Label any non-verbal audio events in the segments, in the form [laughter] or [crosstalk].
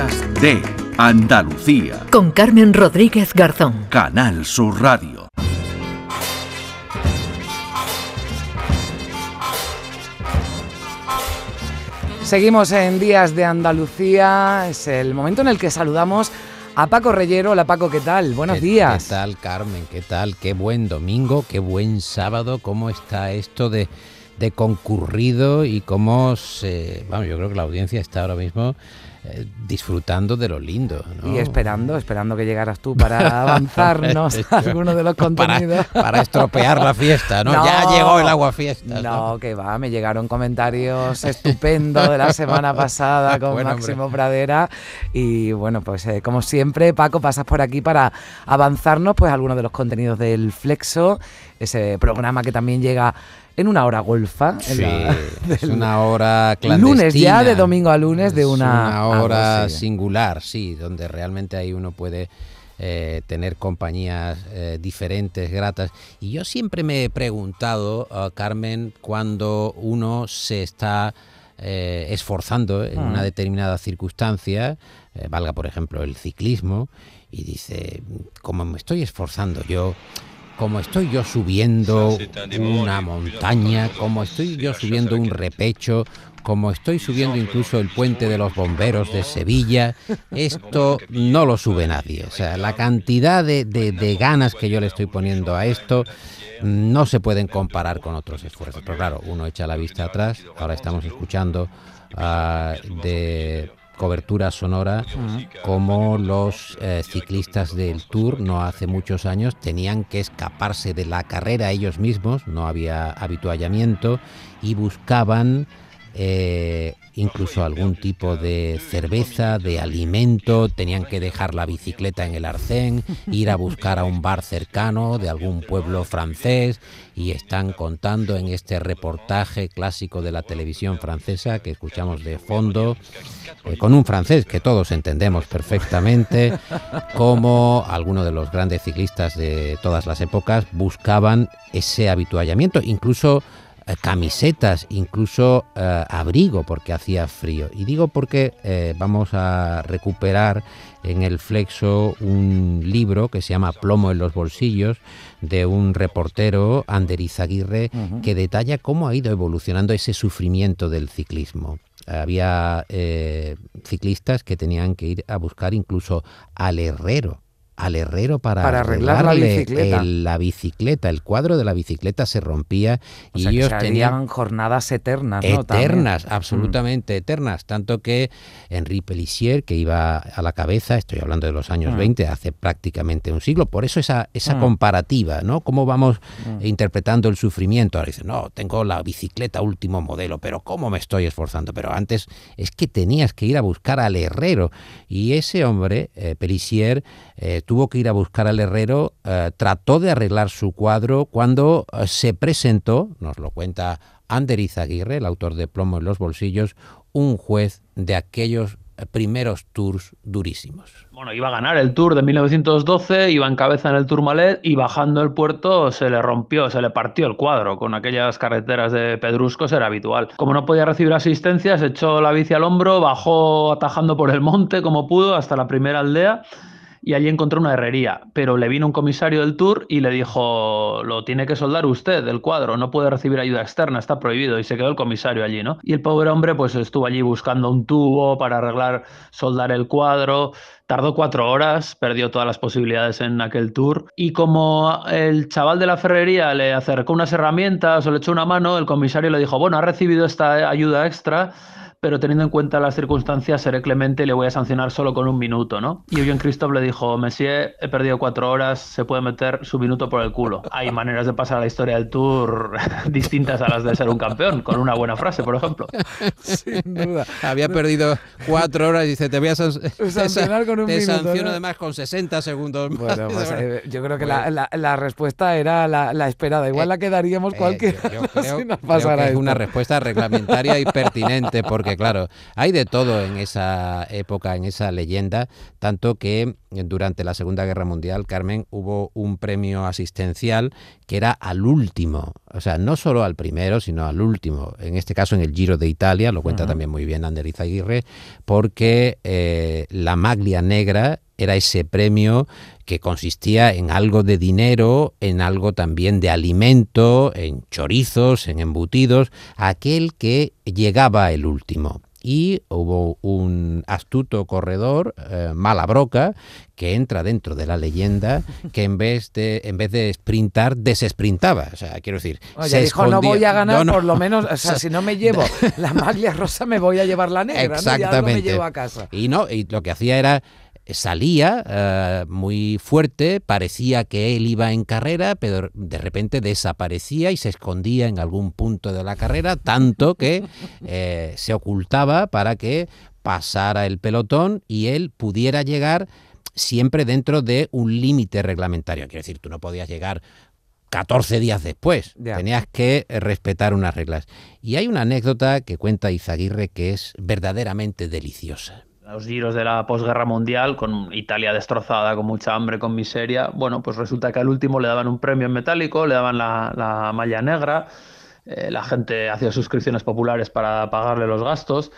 Días de Andalucía. Con Carmen Rodríguez Garzón. Canal Sur Radio. Seguimos en Días de Andalucía. Es el momento en el que saludamos a Paco Reyero. Hola Paco, ¿qué tal? Buenos ¿Qué, días. ¿Qué tal, Carmen? ¿Qué tal? Qué buen domingo, qué buen sábado. ¿Cómo está esto de, de concurrido y cómo se... Vamos, yo creo que la audiencia está ahora mismo eh, disfrutando de lo lindo. ¿no? Y esperando, esperando que llegaras tú para avanzarnos [laughs] algunos de los contenidos. Para, para, estropear la fiesta, ¿no? No. Ya llegó el agua fiesta. No, que va, me llegaron comentarios estupendos de la [laughs] semana pasada con Bueno, Máximo hombre. Pradera y bueno, pues eh, como siempre, Paco, pasas por aquí para avanzarnos pues algunos de los contenidos del Flexo, ese programa que también llega en una hora golfa. Sí, la- [laughs] es una hora clandestina. Lunes ya, de domingo a lunes, de Es una- una hora así. singular, sí, donde realmente ahí uno puede eh, tener compañías eh, diferentes, gratas. Y yo siempre me he preguntado, ah, Carmen, cuando uno se está eh, esforzando en una Mm. determinada circunstancia, eh, valga por ejemplo el ciclismo, y dice, como me estoy esforzando yo, como estoy yo subiendo una montaña, como estoy yo subiendo un repecho, como estoy subiendo incluso el puente de los bomberos de Sevilla, [laughs] esto no lo sube nadie. O sea, la cantidad de, de- de ganas que yo le estoy poniendo a esto no se pueden comparar con otros esfuerzos. Pero claro, uno echa la vista atrás, ahora estamos escuchando ah, de cobertura sonora como los eh, ciclistas del Tour no hace muchos años tenían que escaparse de la carrera ellos mismos, no había habituallamiento y buscaban eh, incluso algún tipo de cerveza, de alimento, tenían que dejar la bicicleta en el arcén, ir a buscar a un bar cercano de algún pueblo francés y están contando en este reportaje clásico de la televisión francesa que escuchamos de fondo, eh, con un francés que todos entendemos perfectamente, cómo algunos de los grandes ciclistas de todas las épocas buscaban ese habituallamiento, incluso camisetas, incluso eh, abrigo porque hacía frío. Y digo porque eh, vamos a recuperar en el Flexo un libro que se llama Plomo en los bolsillos de un reportero, Ander Izaguirre, que detalla cómo ha ido evolucionando ese sufrimiento del ciclismo. Había eh, ciclistas que tenían que ir a buscar incluso al herrero al herrero para, Para arreglar la bicicleta. el- la bicicleta, el cuadro de la bicicleta se rompía O y sea, ellos tenían harían jornadas eternas, ¿no? También. eternas, absolutamente eternas, tanto que Henri Pellissier, que iba a la cabeza, estoy hablando de los años Mm. 20, hace prácticamente un siglo, por eso esa, esa Mm. comparativa, ¿no? Cómo vamos Mm. interpretando el sufrimiento. Ahora dice, no, tengo la bicicleta último modelo, pero ¿cómo me estoy esforzando? Pero antes es que tenías que ir a buscar al herrero. Y ese hombre, eh, Pellissier, eh, tuvo que ir a buscar al herrero, eh, trató de arreglar su cuadro cuando eh, se presentó, nos lo cuenta Ander Izaguirre, el autor de Plomo en los bolsillos, un juez de aquellos eh, primeros tours durísimos. Bueno, iba a ganar el Tour de 1912, iba en cabeza en el Tourmalet y bajando el puerto se le rompió, se le partió el cuadro. Con aquellas carreteras de pedruscos era habitual. Como no podía recibir asistencia, se echó la bici al hombro, bajó atajando por el monte como pudo hasta la primera aldea y allí encontró una herrería. Pero le vino un comisario del Tour y le dijo, lo tiene que soldar usted, el cuadro, no puede recibir ayuda externa, está prohibido. Y se quedó el comisario allí, ¿no? Y el pobre hombre pues estuvo allí buscando un tubo para arreglar, soldar el cuadro. Tardó cuatro horas, perdió todas las posibilidades en aquel tour. Y como el chaval de la ferrería le acercó unas herramientas o le echó una mano, el comisario le dijo, bueno, ha recibido esta ayuda extra, pero teniendo en cuenta las circunstancias seré clemente y le voy a sancionar solo con un minuto, ¿no? Y Eugene Christophe le dijo, Messier, he perdido cuatro horas, se puede meter su minuto por el culo. Hay maneras de pasar a la historia del tour [laughs] distintas a las de ser un campeón, con una buena frase, por ejemplo. [laughs] Sin duda. Había perdido cuatro horas y dice, te voy a san- [laughs] Sancionar con un te minuto, sanciono ¿no? además con 60 segundos más. Bueno, pues, eh, yo creo que Bueno. la, la- la respuesta era la, la esperada. Igual Eh, la quedaríamos Eh, cualquiera yo- yo creo- si nos creo pasara que es una respuesta reglamentaria y pertinente, porque porque claro, hay de todo en esa época, en esa leyenda, tanto que durante la Segunda Guerra Mundial, Carmen, hubo un premio asistencial que era al último, o sea, no solo al primero, sino al último, en este caso en el Giro de Italia, lo cuenta también muy bien Ander Izaguirre, porque eh, la maglia negra era ese premio que consistía en algo de dinero, en algo también de alimento, en chorizos, en embutidos, aquel que llegaba el último y hubo un astuto corredor, eh, Malabroca, que entra dentro de la leyenda, que en vez de en vez de sprintar, desesprintaba. O sea, quiero decir, se dijo, no voy a ganar, por lo menos, o sea, si no me llevo [laughs] la maglia rosa, me voy a llevar la negra, Exactamente. me llevo a casa. Y no, y lo que hacía era salía eh, muy fuerte, parecía que él iba en carrera, pero de repente desaparecía y se escondía en algún punto de la carrera, tanto que eh, se ocultaba para que pasara el pelotón y él pudiera llegar siempre dentro de un límite reglamentario. Quiero decir, tú no podías llegar 14 días después. Tenías que respetar unas reglas. Y hay una anécdota que cuenta Izaguirre que es verdaderamente deliciosa los giros de la posguerra mundial, con Italia destrozada, con mucha hambre, con miseria, bueno, pues resulta que al último le daban un premio en metálico, le daban la, malla negra, eh, la gente hacía suscripciones populares para pagarle los gastos.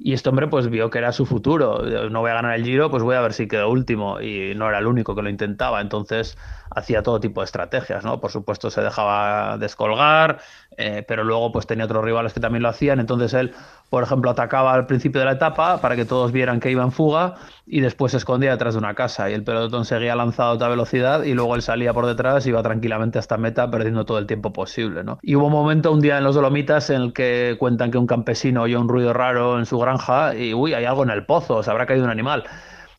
Y este hombre pues vio que era su futuro. No voy a ganar el Giro, pues voy a ver si quedo último. Y no era el único que lo intentaba. Entonces hacía todo tipo de estrategias, ¿no? Por supuesto se dejaba descolgar, eh, pero luego pues tenía otros rivales que también lo hacían. Entonces él por ejemplo, atacaba al principio de la etapa para que todos vieran que iba en fuga y después se escondía detrás de una casa y el pelotón seguía lanzado a otra velocidad y luego él salía por detrás iba tranquilamente hasta meta perdiendo todo el tiempo posible. ¿no? Y hubo un momento, un día en los Dolomitas, en el que cuentan que un campesino oyó un ruido raro en su granja y, uy, hay algo en el pozo, se habrá caído un animal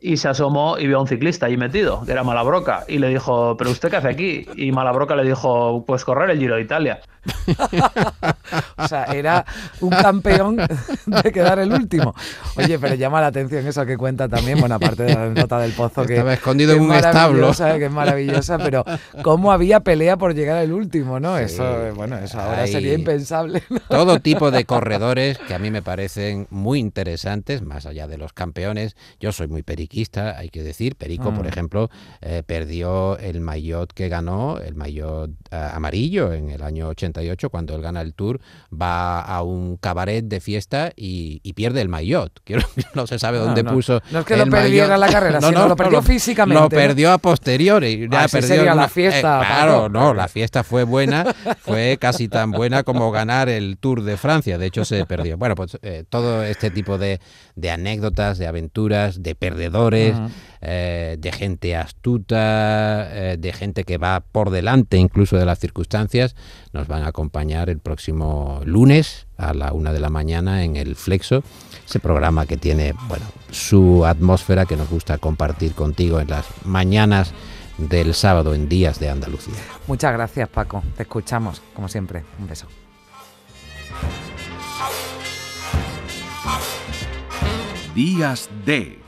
y se asomó y vio a un ciclista ahí metido, que era Malabroca, y le dijo, ¿pero usted qué hace aquí? Y Malabroca le dijo, pues correr el Giro de Italia. [laughs] o sea, era un campeón de quedar el último. Oye, pero llama la atención eso que cuenta también, bueno, aparte de la nota del pozo que estaba escondido en un establo, que es maravillosa, pero cómo había pelea por llegar el último, ¿no? Eso, bueno, eso ahora sería impensable. Todo tipo de corredores que a mí me parecen muy interesantes, más allá de los campeones. Yo soy muy hay que decir. Perico, por mm. ejemplo, eh, perdió el maillot que ganó, el maillot eh, amarillo en el año 88, cuando él gana el Tour, va a un cabaret de fiesta y, pierde el maillot. [laughs] no se sabe dónde puso. No es que lo perdiera en la carrera, [laughs] no, sino lo perdió físicamente. Lo perdió a posteriori. Ya perdió la fiesta. Eh, claro, no, la fiesta fue buena, fue casi tan buena como ganar el Tour de Francia. De hecho, se perdió. Bueno, pues todo este tipo de, de anécdotas, de aventuras, de perdedores eh, de gente astuta, eh, de gente que va por delante incluso de las circunstancias, nos van a acompañar el próximo lunes a la una de la mañana en el Flexo, ese programa que tiene bueno su atmósfera que nos gusta compartir contigo en las mañanas del sábado en Días de Andalucía. Muchas gracias Paco, te escuchamos como siempre, un beso. Días de